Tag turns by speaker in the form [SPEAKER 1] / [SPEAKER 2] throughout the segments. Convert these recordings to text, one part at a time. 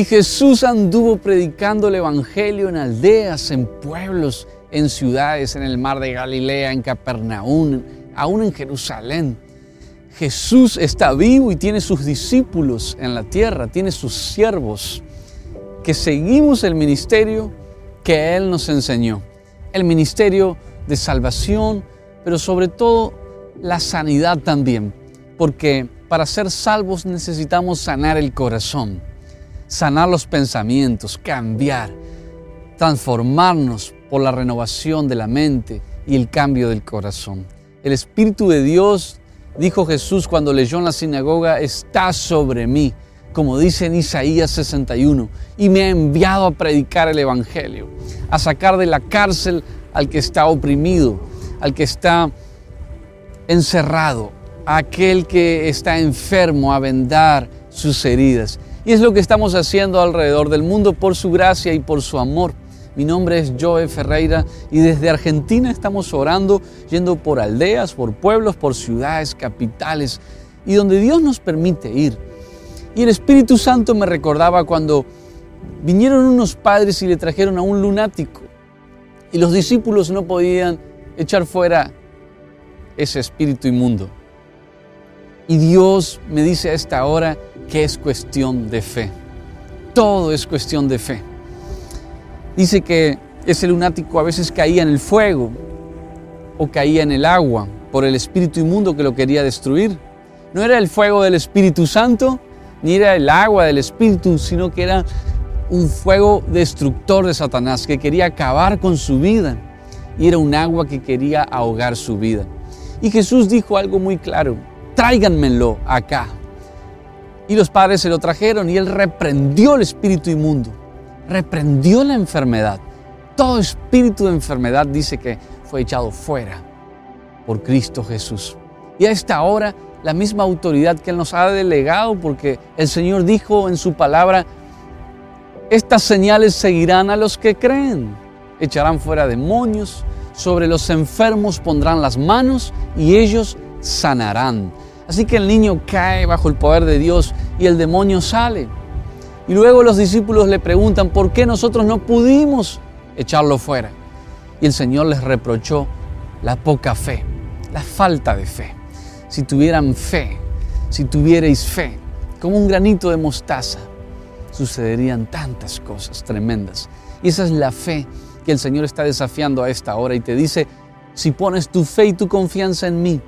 [SPEAKER 1] Y Jesús anduvo predicando el Evangelio en aldeas, en pueblos, en ciudades, en el mar de Galilea, en Capernaum, aún en Jerusalén. Jesús está vivo y tiene sus discípulos en la tierra, tiene sus siervos, que seguimos el ministerio que Él nos enseñó. El ministerio de salvación, pero sobre todo la sanidad también, porque para ser salvos necesitamos sanar el corazón sanar los pensamientos, cambiar, transformarnos por la renovación de la mente y el cambio del corazón. El Espíritu de Dios, dijo Jesús cuando leyó en la sinagoga, está sobre mí, como dice en Isaías 61, y me ha enviado a predicar el Evangelio, a sacar de la cárcel al que está oprimido, al que está encerrado, a aquel que está enfermo, a vendar sus heridas y es lo que estamos haciendo alrededor del mundo por su gracia y por su amor. Mi nombre es Joe Ferreira y desde Argentina estamos orando, yendo por aldeas, por pueblos, por ciudades, capitales y donde Dios nos permite ir. Y el Espíritu Santo me recordaba cuando vinieron unos padres y le trajeron a un lunático y los discípulos no podían echar fuera ese espíritu inmundo. Y Dios me dice a esta hora que es cuestión de fe. Todo es cuestión de fe. Dice que ese lunático a veces caía en el fuego o caía en el agua por el espíritu inmundo que lo quería destruir. No era el fuego del Espíritu Santo, ni era el agua del Espíritu, sino que era un fuego destructor de Satanás que quería acabar con su vida. Y era un agua que quería ahogar su vida. Y Jesús dijo algo muy claro tráiganmelo acá. Y los padres se lo trajeron y él reprendió el espíritu inmundo, reprendió la enfermedad. Todo espíritu de enfermedad dice que fue echado fuera por Cristo Jesús. Y a esta hora la misma autoridad que Él nos ha delegado, porque el Señor dijo en su palabra, estas señales seguirán a los que creen. Echarán fuera demonios, sobre los enfermos pondrán las manos y ellos sanarán. Así que el niño cae bajo el poder de Dios y el demonio sale. Y luego los discípulos le preguntan, ¿por qué nosotros no pudimos echarlo fuera? Y el Señor les reprochó la poca fe, la falta de fe. Si tuvieran fe, si tuvierais fe, como un granito de mostaza, sucederían tantas cosas tremendas. Y esa es la fe que el Señor está desafiando a esta hora y te dice, si pones tu fe y tu confianza en mí,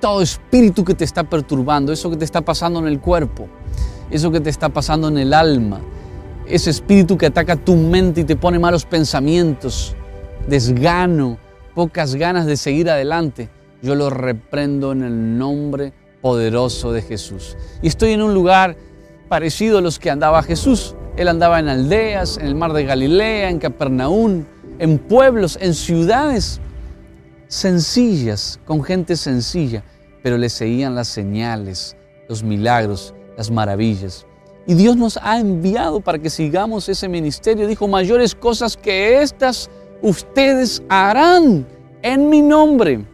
[SPEAKER 1] todo espíritu que te está perturbando, eso que te está pasando en el cuerpo, eso que te está pasando en el alma, ese espíritu que ataca tu mente y te pone malos pensamientos, desgano, pocas ganas de seguir adelante, yo lo reprendo en el nombre poderoso de Jesús. Y estoy en un lugar parecido a los que andaba Jesús. Él andaba en aldeas, en el mar de Galilea, en Capernaum, en pueblos, en ciudades sencillas, con gente sencilla, pero le seguían las señales, los milagros, las maravillas. Y Dios nos ha enviado para que sigamos ese ministerio. Dijo, mayores cosas que estas ustedes harán en mi nombre.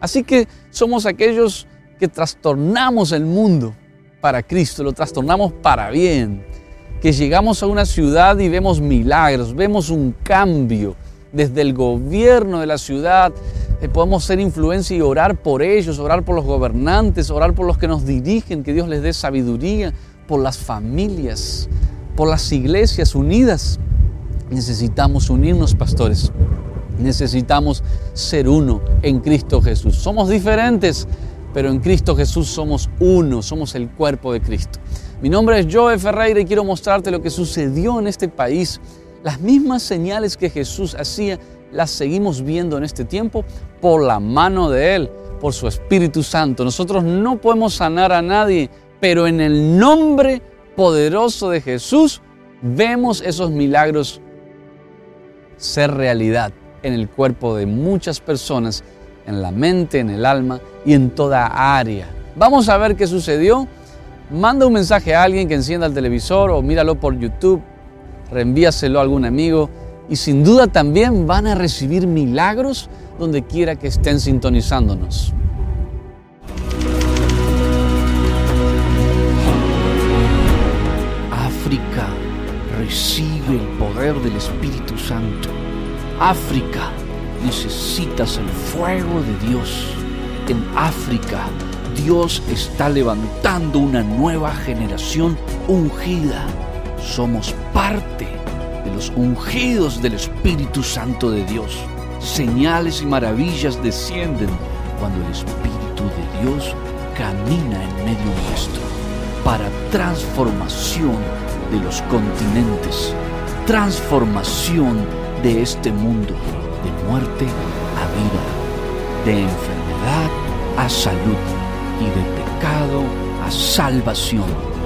[SPEAKER 1] Así que somos aquellos que trastornamos el mundo para Cristo, lo trastornamos para bien. Que llegamos a una ciudad y vemos milagros, vemos un cambio desde el gobierno de la ciudad, podemos ser influencia y orar por ellos, orar por los gobernantes, orar por los que nos dirigen, que Dios les dé sabiduría, por las familias, por las iglesias unidas. Necesitamos unirnos, pastores. Necesitamos ser uno en Cristo Jesús. Somos diferentes, pero en Cristo Jesús somos uno, somos el cuerpo de Cristo. Mi nombre es Joe Ferreira y quiero mostrarte lo que sucedió en este país. Las mismas señales que Jesús hacía las seguimos viendo en este tiempo por la mano de Él, por su Espíritu Santo. Nosotros no podemos sanar a nadie, pero en el nombre poderoso de Jesús vemos esos milagros ser realidad en el cuerpo de muchas personas, en la mente, en el alma y en toda área. Vamos a ver qué sucedió. Manda un mensaje a alguien que encienda el televisor o míralo por YouTube, reenvíaselo a algún amigo y sin duda también van a recibir milagros donde quiera que estén sintonizándonos.
[SPEAKER 2] África recibe el poder del Espíritu Santo. África necesitas el fuego de Dios. En África Dios está levantando una nueva generación ungida. Somos parte los ungidos del Espíritu Santo de Dios. Señales y maravillas descienden cuando el Espíritu de Dios camina en medio nuestro para transformación de los continentes, transformación de este mundo, de muerte a vida, de enfermedad a salud y de pecado a salvación.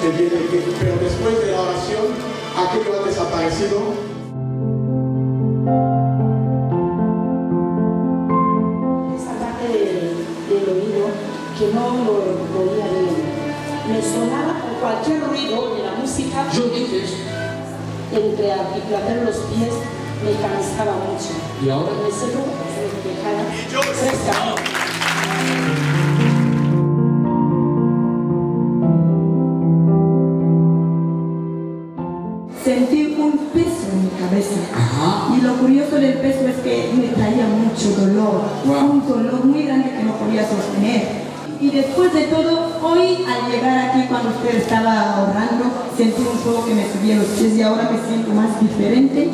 [SPEAKER 3] Pero después de la oración aquello ha desaparecido
[SPEAKER 4] esa parte del, del oído que no lo oía bien. Me sonaba con cualquier ruido de la música.
[SPEAKER 5] Yo dije eso.
[SPEAKER 4] Entre articulatar los pies me cansaba mucho.
[SPEAKER 5] ¿Y ahora?
[SPEAKER 4] Me cerró, se me dejaba que me traía mucho dolor,
[SPEAKER 5] Wow.
[SPEAKER 4] un dolor muy grande que no podía sostener. Y después de todo, hoy al llegar aquí cuando usted estaba orando, sentí un poco que me subía los pies y ahora me siento más diferente.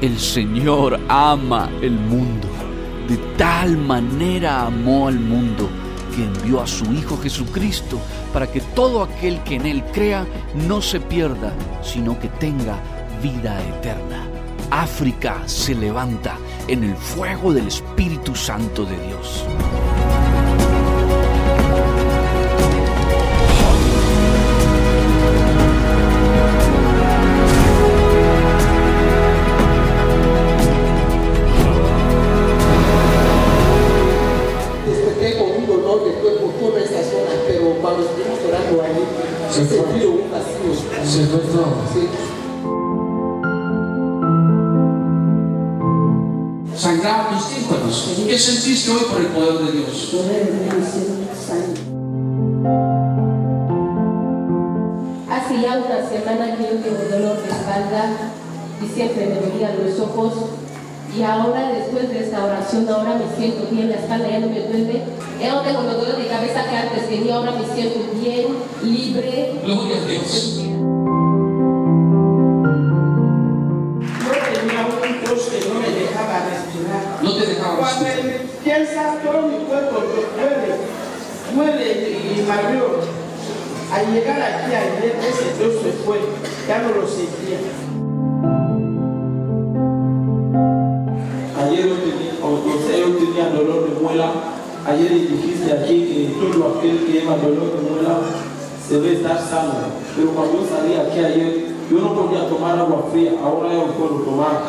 [SPEAKER 2] El Señor ama el mundo. De tal manera amó al mundo que envió a su Hijo Jesucristo para que todo aquel que en Él crea no se pierda, sino que tenga vida eterna. África se levanta en el fuego del Espíritu Santo de Dios.
[SPEAKER 5] Sentiste hoy por el poder de Dios?
[SPEAKER 6] Hace ya una semana que yo tengo dolor de espalda y siempre me dolían los ojos. Y ahora, después de esta oración, ahora me siento bien, la espalda ya no me duele. Ya no tengo los dolores de cabeza que antes tenía, ahora me siento bien, libre.
[SPEAKER 5] Gloria a Dios.
[SPEAKER 7] Piensa todo mi cuerpo duele, duele y. Al llegar aquí ayer, ese tos se fue, ya no lo sentía.
[SPEAKER 8] Ayer yo tenía, dolor de muela. Ayer dijiste aquí que todo aquel que lleva dolor de muela se debe estar sano. Pero cuando yo salí aquí ayer, yo no podía tomar agua fría. Ahora yo puedo tomar.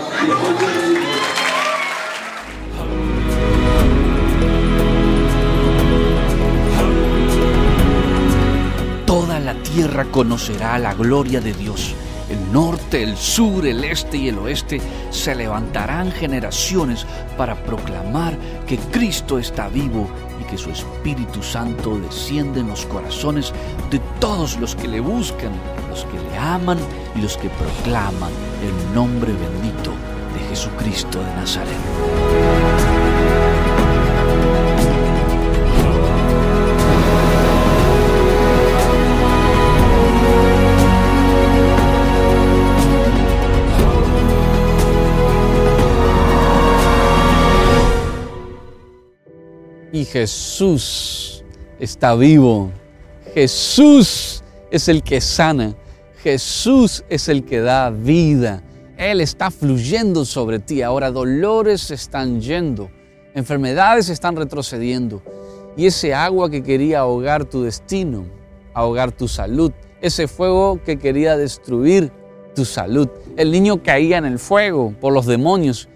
[SPEAKER 2] Tierra conocerá la gloria de Dios. El norte, el sur, el este y el oeste se levantarán generaciones para proclamar que Cristo está vivo y que su Espíritu Santo desciende en los corazones de todos los que le buscan, los que le aman y los que proclaman el nombre bendito de Jesucristo de Nazaret.
[SPEAKER 1] Y Jesús está vivo. Jesús es el que sana. Jesús es el que da vida. Él está fluyendo sobre ti. Ahora dolores están yendo. Enfermedades están retrocediendo. Y ese agua que quería ahogar tu destino, ahogar tu salud, ese fuego que quería destruir tu salud. El niño caía en el fuego por los demonios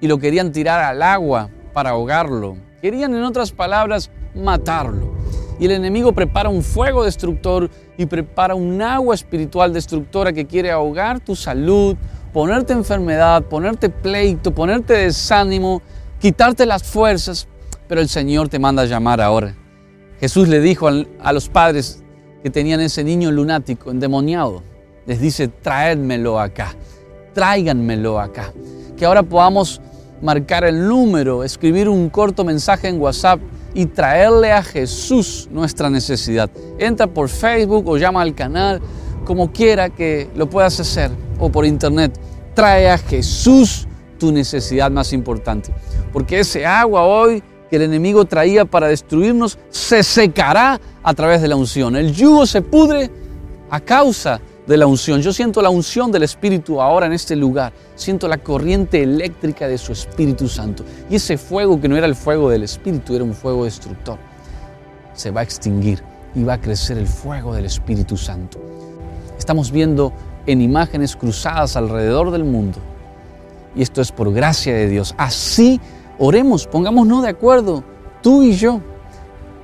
[SPEAKER 1] y lo querían tirar al agua para ahogarlo. Querían, en otras palabras, matarlo. Y el enemigo prepara un fuego destructor y prepara un agua espiritual destructora que quiere ahogar tu salud, ponerte enfermedad, ponerte pleito, ponerte desánimo, quitarte las fuerzas. Pero el Señor te manda a llamar ahora. Jesús le dijo a los padres que tenían ese niño lunático, endemoniado, les dice, traédmelo acá, tráiganmelo acá. Que ahora podamos marcar el número, escribir un corto mensaje en WhatsApp y traerle a Jesús nuestra necesidad. Entra por Facebook o llama al canal, como quiera que lo puedas hacer, o por internet. Trae a Jesús tu necesidad más importante. Porque ese agua hoy que el enemigo traía para destruirnos se secará a través de la unción. El yugo se pudre a causa de la unción. Yo siento la unción del Espíritu ahora en este lugar. Siento la corriente eléctrica de su Espíritu Santo. Y ese fuego que no era el fuego del Espíritu, era un fuego destructor, se va a extinguir y va a crecer el fuego del Espíritu Santo. Estamos viendo en imágenes cruzadas alrededor del mundo. Y esto es por gracia de Dios. Así oremos, pongámonos de acuerdo, tú y yo,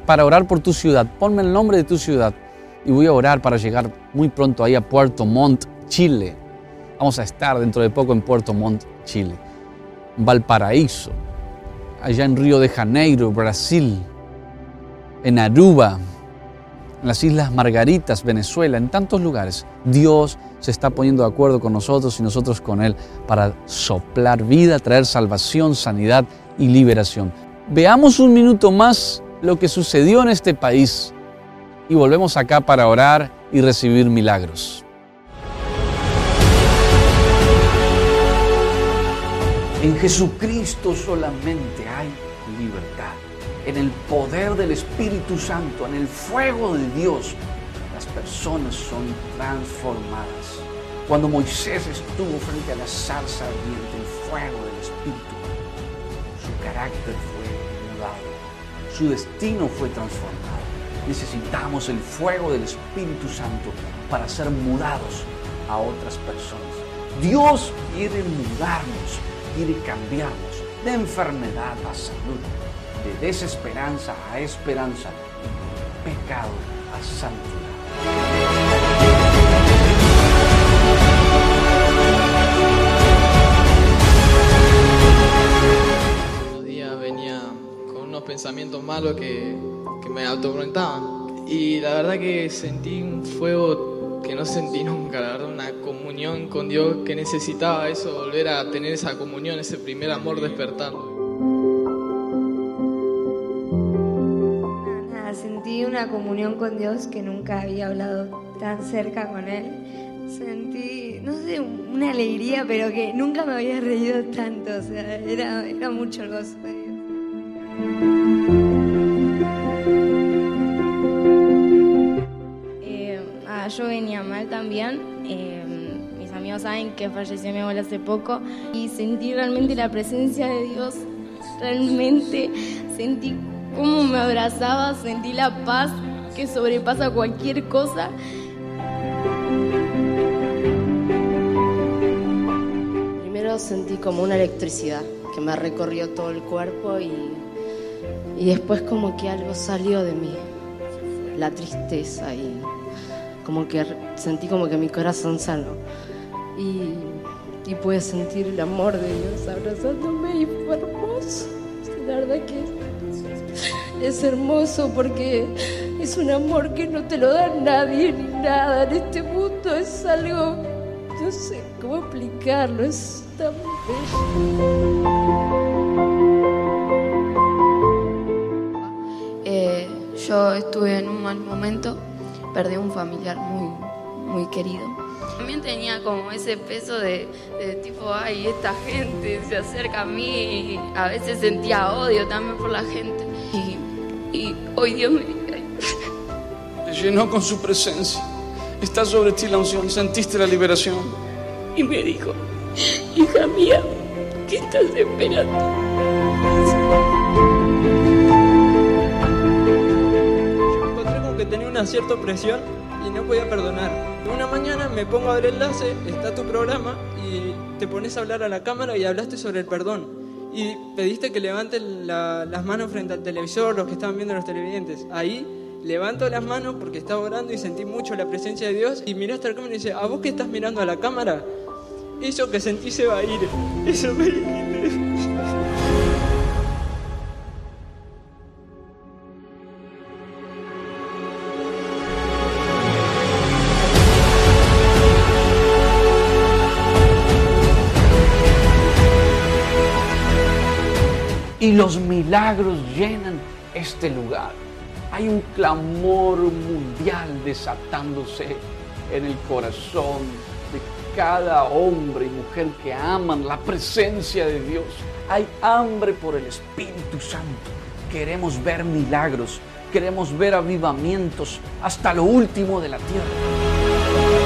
[SPEAKER 1] para orar por tu ciudad. Ponme el nombre de tu ciudad y voy a orar para llegar muy pronto ahí a Puerto Montt, Chile. Vamos a estar dentro de poco en Puerto Montt, Chile. Valparaíso, allá en Río de Janeiro, Brasil, en Aruba, en las Islas Margaritas, Venezuela, en tantos lugares. Dios se está poniendo de acuerdo con nosotros y nosotros con Él para soplar vida, traer salvación, sanidad y liberación. Veamos un minuto más lo que sucedió en este país y volvemos acá para orar y recibir milagros.
[SPEAKER 2] En Jesucristo solamente hay libertad. En el poder del Espíritu Santo, en el fuego de Dios, las personas son transformadas. Cuando Moisés estuvo frente a la zarza ardiente, el fuego del Espíritu, su carácter fue mudado, su destino fue transformado necesitamos el fuego del Espíritu Santo para ser mudados a otras personas. Dios quiere mudarnos, quiere cambiarnos de enfermedad a salud, de desesperanza a esperanza, de pecado a santidad.
[SPEAKER 9] pensamientos malos que me autoconectaban. Y la verdad que sentí un fuego que no sentí nunca, la verdad, una comunión con Dios que necesitaba eso, volver a tener esa comunión, ese primer amor despertando.
[SPEAKER 10] Sentí una comunión con Dios que nunca había hablado tan cerca con Él. Sentí, no sé, una alegría, pero que nunca me había reído tanto, o sea, era, era mucho el gozo de Dios.
[SPEAKER 11] Yo venía mal también. Eh, mis amigos saben que falleció mi abuela hace poco y sentí realmente la presencia de Dios. Realmente sentí cómo me abrazaba, sentí la paz que sobrepasa cualquier cosa.
[SPEAKER 12] Primero sentí como una electricidad que me recorrió todo el cuerpo y, y después como que algo salió de mí, la tristeza y como que sentí como que mi corazón sanó. Y, y pude sentir el amor de Dios abrazándome y fue hermoso. La verdad que es hermoso porque es un amor que no te lo da nadie ni nada en este mundo. Es algo, no sé cómo explicarlo, es tan bello.
[SPEAKER 10] Eh, yo estuve en un mal momento, perdí un familiar muy, muy querido. También tenía como ese peso de, de tipo, ay, esta gente se acerca a mí. y a veces sentía odio también por la gente. Y, y hoy Dios me
[SPEAKER 2] Te llenó con su presencia. Está sobre ti la unción. Sentiste la liberación.
[SPEAKER 10] y me dijo, hija mía, ¿qué estás esperando?
[SPEAKER 13] Una cierta opresión y no podía perdonar. Una mañana me pongo a ver el enlace, está tu programa y te pones a hablar a la cámara y hablaste sobre el perdón. Y pediste que levanten la- las manos frente al televisor, los que estaban viendo los televidentes. Ahí levanto las manos porque estaba orando y sentí mucho la presencia de Dios y miraste a la cámara y dice, ¿a vos que estás mirando a la cámara? Eso que sentí se va a ir. Eso me
[SPEAKER 2] y los milagros llenan este lugar. Hay un clamor mundial desatándose en el corazón de cada hombre y mujer que aman la presencia de Dios. Hay hambre por el Espíritu Santo. Queremos ver milagros, queremos ver avivamientos hasta lo último de la tierra.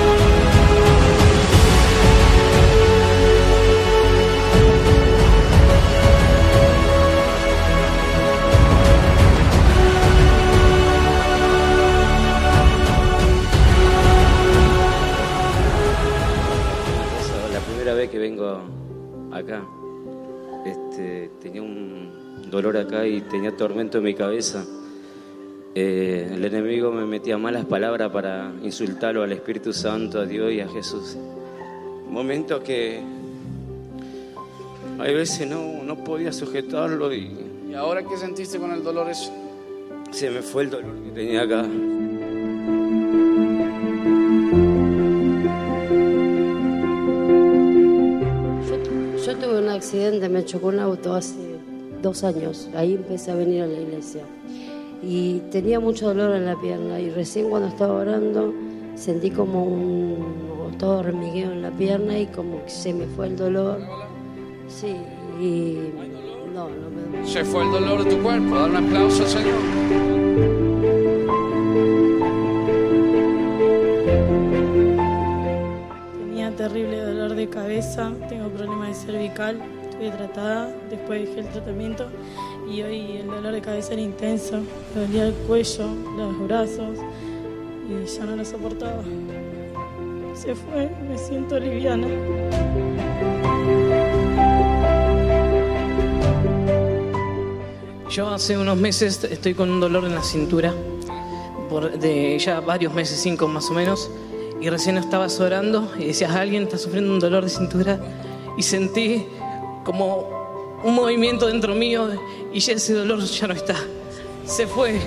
[SPEAKER 14] Vez que vengo acá, este, tenía un dolor acá y tenía tormento en mi cabeza. Eh, el enemigo me metía malas palabras para insultarlo al Espíritu Santo, a Dios y a Jesús. Momentos que hay veces no, no podía sujetarlo y
[SPEAKER 2] ¿Y ahora qué sentiste con el dolor eso?
[SPEAKER 14] se me fue el dolor que tenía acá.
[SPEAKER 12] Accidente, me chocó un auto hace dos años. Ahí empecé a venir a la iglesia. Y tenía mucho dolor en la pierna. Y recién cuando estaba orando sentí como un todo hormigueo en la pierna y como que se me fue el dolor. Sí, y no, no me duele.
[SPEAKER 2] Se fue el dolor de tu cuerpo. Dar un aplauso al Señor.
[SPEAKER 15] Tenía terrible dolor de cabeza, tengo problemas de cervical, estuve tratada, después dejé el tratamiento y hoy el dolor de cabeza era intenso, dolía el cuello, los brazos y ya no lo soportaba. Se fue, me siento liviana.
[SPEAKER 13] Yo hace unos meses estoy con un dolor en la cintura, de ya varios meses, cinco más o menos, y recién estabas orando y decías, alguien está sufriendo un dolor de cintura, y sentí como un movimiento dentro mío y ya ese dolor ya no está. Se fue,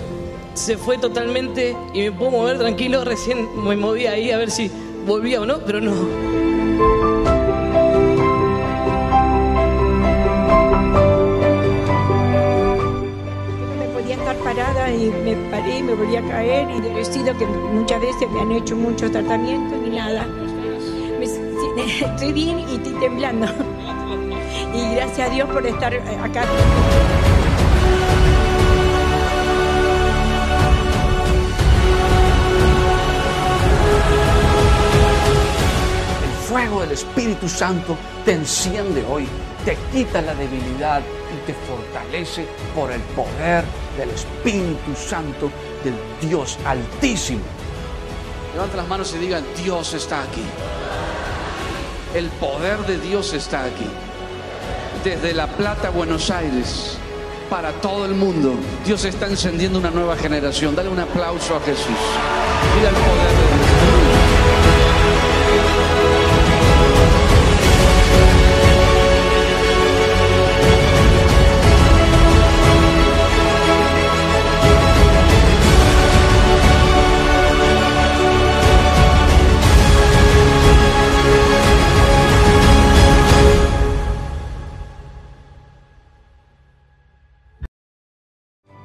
[SPEAKER 13] se fue totalmente y me puedo mover tranquilo, recién me moví ahí a ver si volvía o no, pero no.
[SPEAKER 16] me podía estar parada y me paré y me volví a caer y he sido que muchas veces me han hecho muchos tratamientos y nada. Estoy bien y estoy temblando. Y gracias a Dios por estar eh, acá.
[SPEAKER 2] El fuego del Espíritu Santo te enciende hoy, te quita la debilidad y te fortalece por el poder del Espíritu Santo del Dios Altísimo. Levanta las manos y diga, Dios está aquí. El poder de Dios está aquí. Desde La Plata, Buenos Aires, para todo el mundo, Dios está encendiendo una nueva generación. Dale un aplauso a Jesús. Mira el poder de Dios.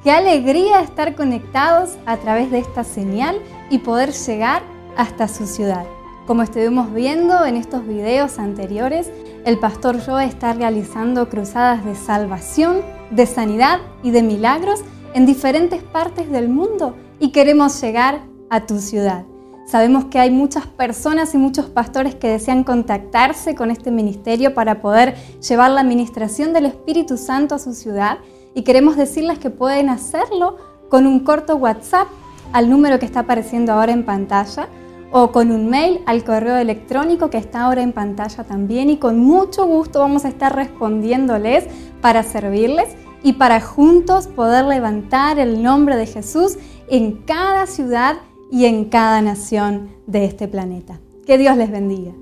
[SPEAKER 17] Qué alegría estar conectados a través de esta señal y poder llegar hasta su ciudad. Como estuvimos viendo en estos videos anteriores, el pastor Joe está realizando cruzadas de salvación, de sanidad y de milagros en diferentes partes del mundo y queremos llegar a tu ciudad. Sabemos que hay muchas personas y muchos pastores que desean contactarse con este ministerio para poder llevar la administración del Espíritu Santo a su ciudad y queremos decirles que pueden hacerlo con un corto WhatsApp al número que está apareciendo ahora en pantalla o con un mail al correo electrónico que está ahora en pantalla también y con mucho gusto vamos a estar respondiéndoles para servirles y para juntos poder levantar el nombre de Jesús en cada ciudad y en cada nación de este planeta. Que Dios les bendiga.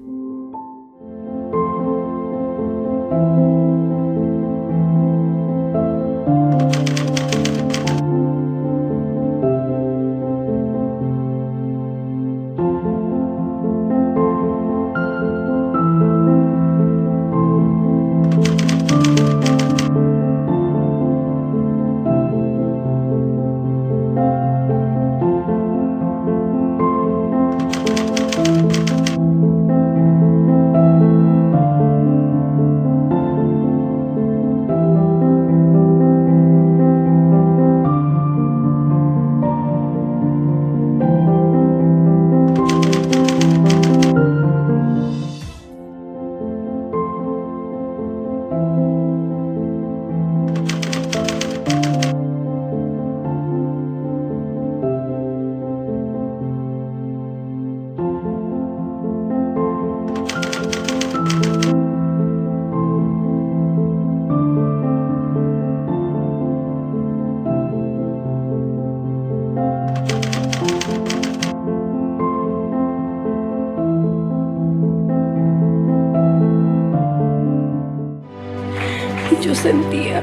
[SPEAKER 18] Sentía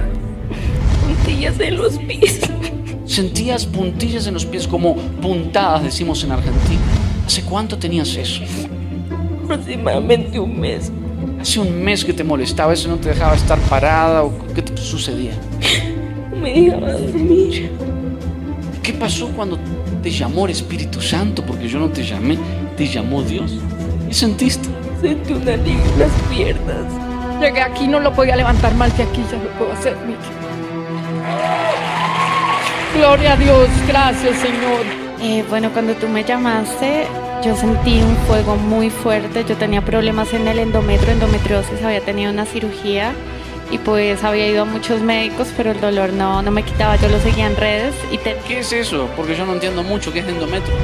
[SPEAKER 18] puntillas en los pies.
[SPEAKER 2] Sentías puntillas en los pies como puntadas, decimos en Argentina. ¿Hace cuánto tenías eso?
[SPEAKER 18] Aproximadamente un mes.
[SPEAKER 2] Hace un mes que te molestaba, eso no te dejaba estar parada o qué te sucedía.
[SPEAKER 18] Me dejaba dormir.
[SPEAKER 2] ¿Qué pasó cuando te llamó el Espíritu Santo? Porque yo no te llamé, te llamó Dios. ¿Qué sentiste?
[SPEAKER 18] Sentí un alivio en las piernas. Llegué aquí, no lo podía levantar mal, que aquí ya lo puedo hacer, mire. Gloria a Dios, gracias Señor.
[SPEAKER 19] Eh, bueno, cuando tú me llamaste, yo sentí un fuego muy fuerte. Yo tenía problemas en el endometrio, endometriosis, había tenido una cirugía y pues había ido a muchos médicos, pero el dolor no, no me quitaba. Yo lo seguía en redes y te...
[SPEAKER 2] ¿Qué es eso? Porque yo no entiendo mucho qué es endometrio.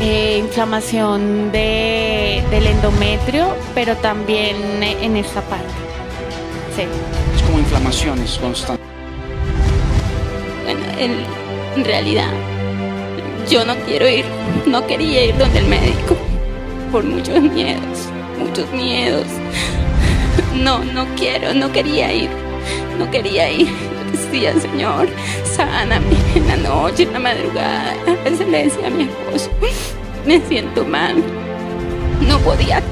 [SPEAKER 19] Eh, inflamación de, del endometrio, pero también en esta parte. Sí.
[SPEAKER 2] Es como inflamaciones constantes.
[SPEAKER 18] Bueno, en, realidad, yo no quiero ir, no quería ir donde el médico, por muchos miedos, muchos miedos. No, no quiero, no quería ir, no quería ir. Yo decía, Señor, sáname en la noche, en la madrugada. A veces le decía a mi esposo, me siento mal, no podía.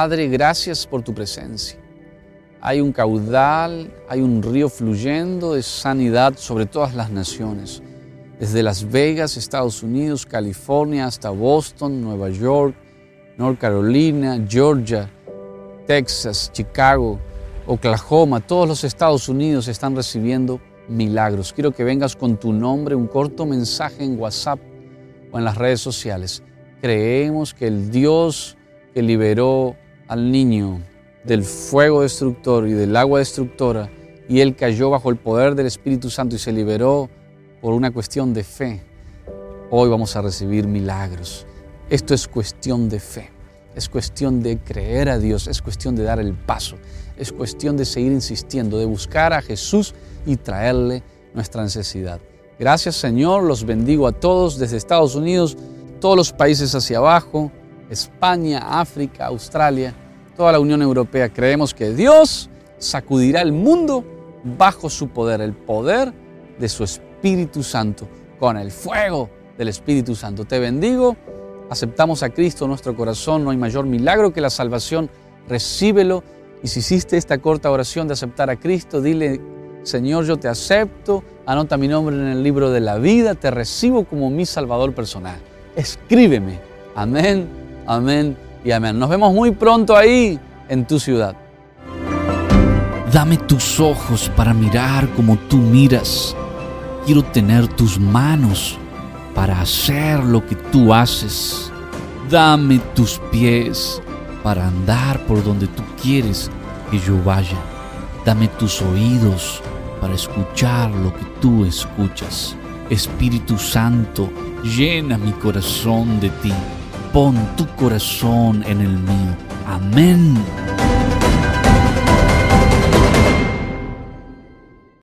[SPEAKER 1] Padre, gracias por tu presencia. Hay un caudal, hay un río fluyendo de sanidad sobre todas las naciones, desde Las Vegas, Estados Unidos, California, hasta Boston, Nueva York, North Carolina, Georgia, Texas, Chicago, Oklahoma, todos los Estados Unidos están recibiendo milagros. Quiero que vengas con tu nombre, un corto mensaje en WhatsApp o en las redes sociales. Creemos que el Dios que liberó al niño del fuego destructor y del agua destructora y él cayó bajo el poder del Espíritu Santo y se liberó por una cuestión de fe. Hoy vamos a recibir milagros. Esto es cuestión de fe, es cuestión de creer a Dios, es cuestión de dar el paso, es cuestión de seguir insistiendo, de buscar a Jesús y traerle nuestra necesidad. Gracias Señor, los bendigo a todos desde Estados Unidos, todos los países hacia abajo, España, África, Australia, toda la Unión Europea. Creemos que Dios sacudirá el mundo bajo su poder, el poder de su Espíritu Santo, con el fuego del Espíritu Santo. Te bendigo, aceptamos a Cristo en nuestro corazón, no hay mayor milagro que la salvación, recíbelo. Y si hiciste esta corta oración de aceptar a Cristo, dile, Señor, yo te acepto, anota mi nombre en el libro de la vida, te recibo como mi Salvador personal. Escríbeme. Amén, amén y amén. Nos vemos muy pronto ahí en tu ciudad.
[SPEAKER 2] Dame tus ojos para mirar como tú miras. Quiero tener tus manos para hacer lo que tú haces. Dame tus pies para andar por donde tú quieres que yo vaya. Dame tus oídos para escuchar lo que tú escuchas. Espíritu Santo, llena mi corazón de ti. Pon tu corazón en el mío. Amén.